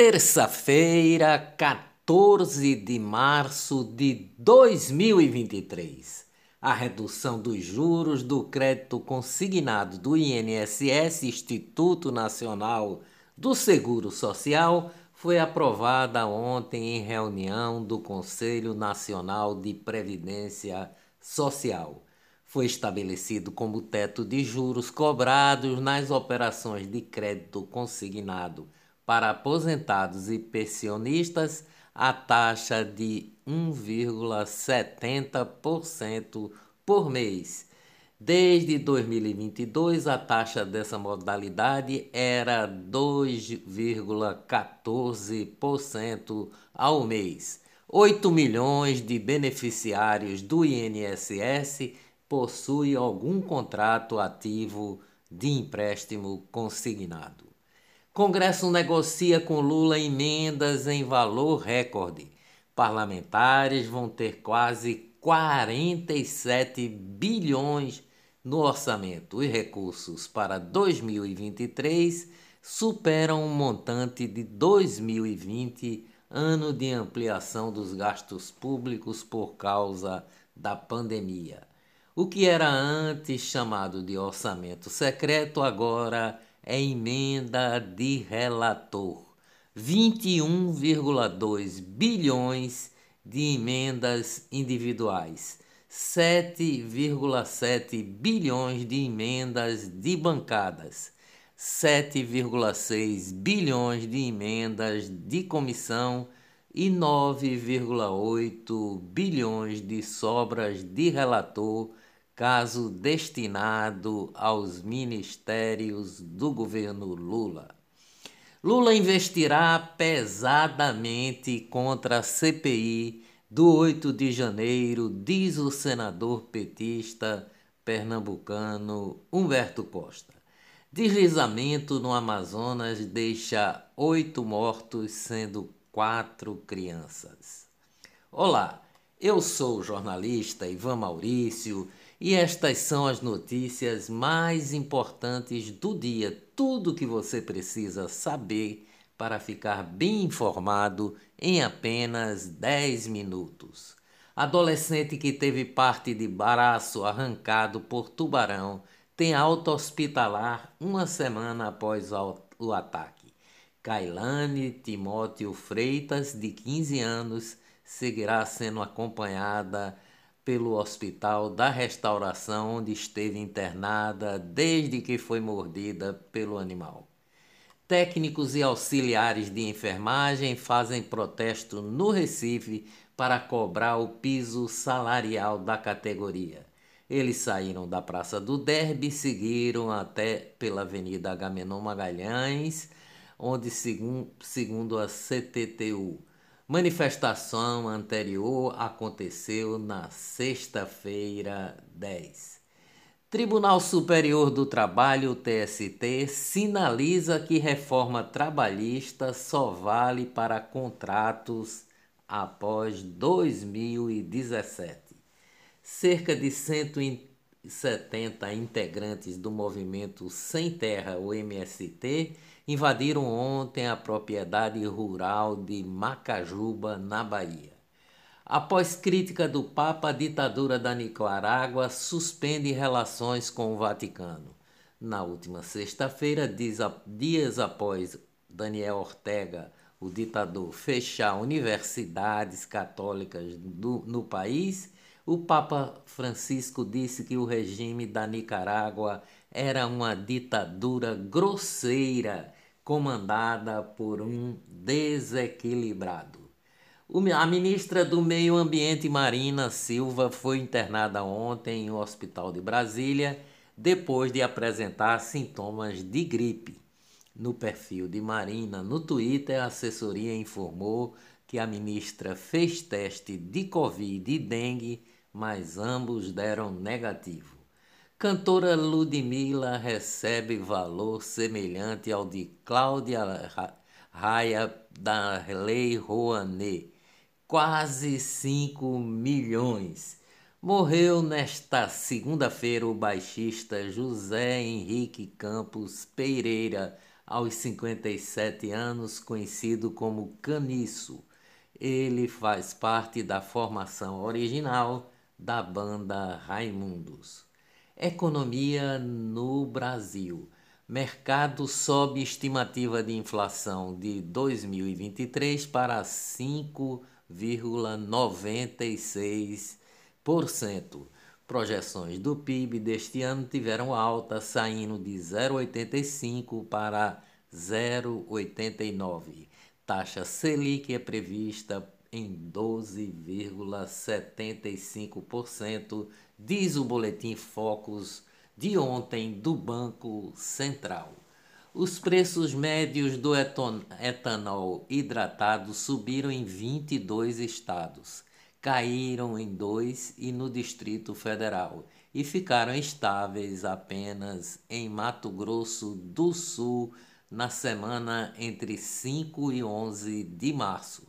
Terça-feira, 14 de março de 2023. A redução dos juros do crédito consignado do INSS, Instituto Nacional do Seguro Social, foi aprovada ontem em reunião do Conselho Nacional de Previdência Social. Foi estabelecido como teto de juros cobrados nas operações de crédito consignado para aposentados e pensionistas a taxa de 1,70% por mês. Desde 2022, a taxa dessa modalidade era 2,14% ao mês. 8 milhões de beneficiários do INSS possuem algum contrato ativo de empréstimo consignado. Congresso negocia com Lula emendas em valor recorde. Parlamentares vão ter quase 47 bilhões no orçamento. Os recursos para 2023 superam o montante de 2020, ano de ampliação dos gastos públicos por causa da pandemia. O que era antes chamado de orçamento secreto agora é emenda de relator. 21,2 bilhões de emendas individuais, 7,7 bilhões de emendas de bancadas, 7,6 bilhões de emendas de comissão. E 9,8 bilhões de sobras de relator caso destinado aos ministérios do governo Lula. Lula investirá pesadamente contra a CPI do 8 de janeiro, diz o senador petista pernambucano Humberto Costa. Deslizamento no Amazonas deixa oito mortos, sendo quatro crianças. Olá, eu sou o jornalista Ivan Maurício e estas são as notícias mais importantes do dia, tudo que você precisa saber para ficar bem informado em apenas 10 minutos. Adolescente que teve parte de braço arrancado por tubarão tem alta hospitalar uma semana após o ataque. Kailane Timóteo Freitas, de 15 anos, seguirá sendo acompanhada pelo Hospital da Restauração, onde esteve internada desde que foi mordida pelo animal. Técnicos e auxiliares de enfermagem fazem protesto no Recife para cobrar o piso salarial da categoria. Eles saíram da Praça do Derby e seguiram até pela Avenida Agamenon Magalhães, onde, segundo, a CTTU, Manifestação anterior aconteceu na sexta-feira 10. Tribunal Superior do Trabalho, TST, sinaliza que reforma trabalhista só vale para contratos após 2017. Cerca de 170 integrantes do movimento Sem Terra, o MST, invadiram ontem a propriedade rural de Macajuba, na Bahia. Após crítica do Papa, a ditadura da Nicarágua suspende relações com o Vaticano. Na última sexta-feira, dias após Daniel Ortega, o ditador, fechar universidades católicas do, no país, o Papa Francisco disse que o regime da Nicarágua era uma ditadura grosseira comandada por um desequilibrado. A ministra do Meio Ambiente, Marina Silva, foi internada ontem em um hospital de Brasília depois de apresentar sintomas de gripe. No perfil de Marina no Twitter, a assessoria informou que a ministra fez teste de Covid e dengue, mas ambos deram negativo. Cantora Ludmilla recebe valor semelhante ao de Cláudia Raia da Lei Rouanet, quase 5 milhões. Morreu nesta segunda-feira o baixista José Henrique Campos Pereira, aos 57 anos, conhecido como Caniço. Ele faz parte da formação original da banda Raimundos. Economia no Brasil. Mercado sobe estimativa de inflação de 2023 para 5,96%. Projeções do PIB deste ano tiveram alta, saindo de 0,85 para 0,89. Taxa Selic é prevista em 12,75%, diz o boletim Focus de ontem do Banco Central. Os preços médios do etanol hidratado subiram em 22 estados, caíram em dois e no Distrito Federal e ficaram estáveis apenas em Mato Grosso do Sul na semana entre 5 e 11 de março.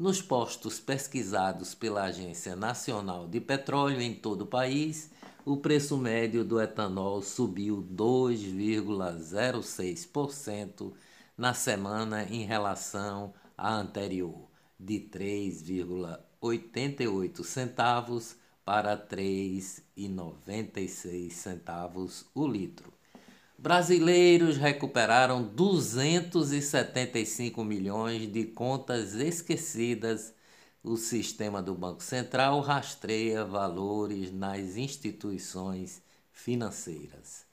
Nos postos pesquisados pela Agência Nacional de Petróleo em todo o país, o preço médio do etanol subiu 2,06% na semana em relação à anterior, de 3,88 centavos para 3,96 centavos o litro. Brasileiros recuperaram 275 milhões de contas esquecidas o sistema do Banco Central rastreia valores nas instituições financeiras.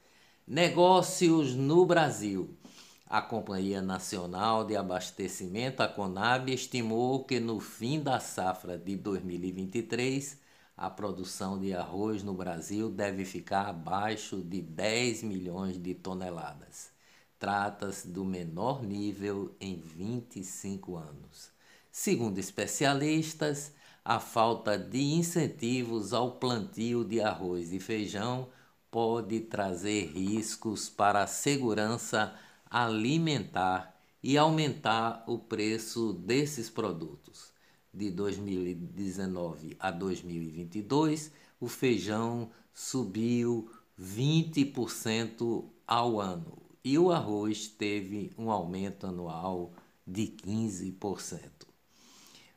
Negócios no Brasil. A Companhia Nacional de Abastecimento, a Conab, estimou que no fim da safra de 2023, a produção de arroz no Brasil deve ficar abaixo de 10 milhões de toneladas. Trata-se do menor nível em 25 anos. Segundo especialistas, a falta de incentivos ao plantio de arroz e feijão pode trazer riscos para a segurança alimentar e aumentar o preço desses produtos. De 2019 a 2022, o feijão subiu 20% ao ano e o arroz teve um aumento anual de 15%.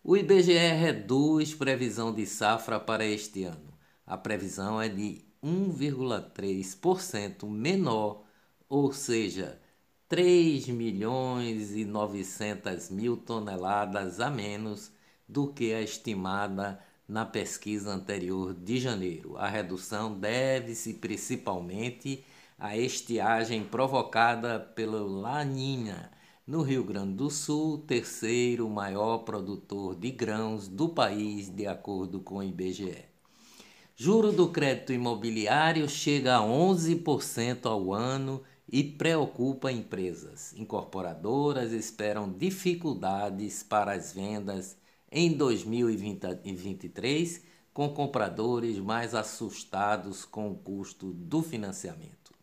O IBGE reduz previsão de safra para este ano. A previsão é de 1,3% menor, ou seja, 3 milhões e 900 mil toneladas a menos do que a estimada na pesquisa anterior de janeiro. A redução deve-se principalmente à estiagem provocada pela Laninha no Rio Grande do Sul, terceiro maior produtor de grãos do país, de acordo com o IBGE. Juro do crédito imobiliário chega a 11% ao ano e preocupa empresas. Incorporadoras esperam dificuldades para as vendas em 2023, com compradores mais assustados com o custo do financiamento.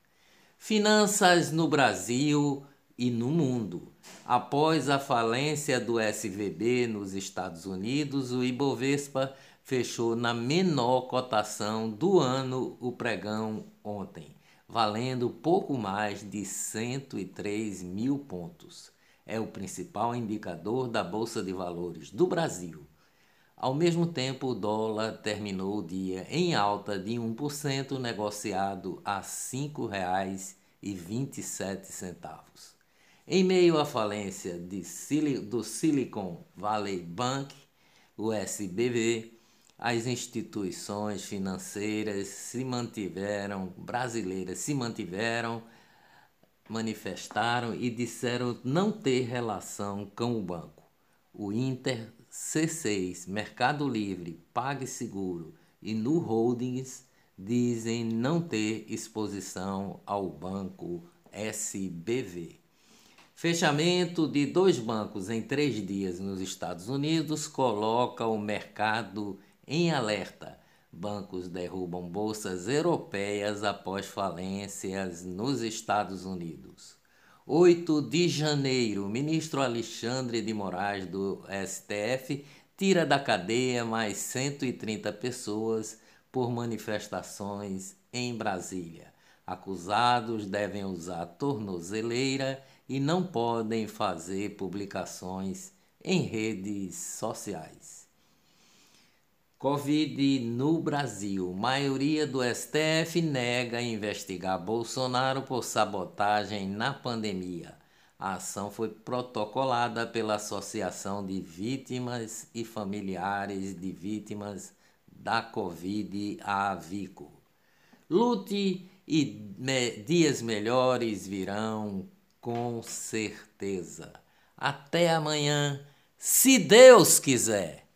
Finanças no Brasil e no mundo. Após a falência do SVB nos Estados Unidos, o Ibovespa fechou na menor cotação do ano o pregão ontem, valendo pouco mais de 103 mil pontos. É o principal indicador da Bolsa de Valores do Brasil. Ao mesmo tempo, o dólar terminou o dia em alta de 1%, negociado a R$ 5,27. Em meio à falência de, do Silicon Valley Bank, o SBB, as instituições financeiras se mantiveram, brasileiras se mantiveram, manifestaram e disseram não ter relação com o banco. O Inter, C6, Mercado Livre, PagSeguro e Nu Holdings dizem não ter exposição ao banco SBV. Fechamento de dois bancos em três dias nos Estados Unidos coloca o mercado em alerta. Bancos derrubam bolsas europeias após falências nos Estados Unidos. 8 de janeiro, ministro Alexandre de Moraes do STF tira da cadeia mais 130 pessoas por manifestações em Brasília. Acusados devem usar tornozeleira e não podem fazer publicações em redes sociais. Covid no Brasil. Maioria do STF nega investigar Bolsonaro por sabotagem na pandemia. A ação foi protocolada pela Associação de Vítimas e Familiares de Vítimas da Covid, a AVICO. Lute e me dias melhores virão, com certeza. Até amanhã, se Deus quiser.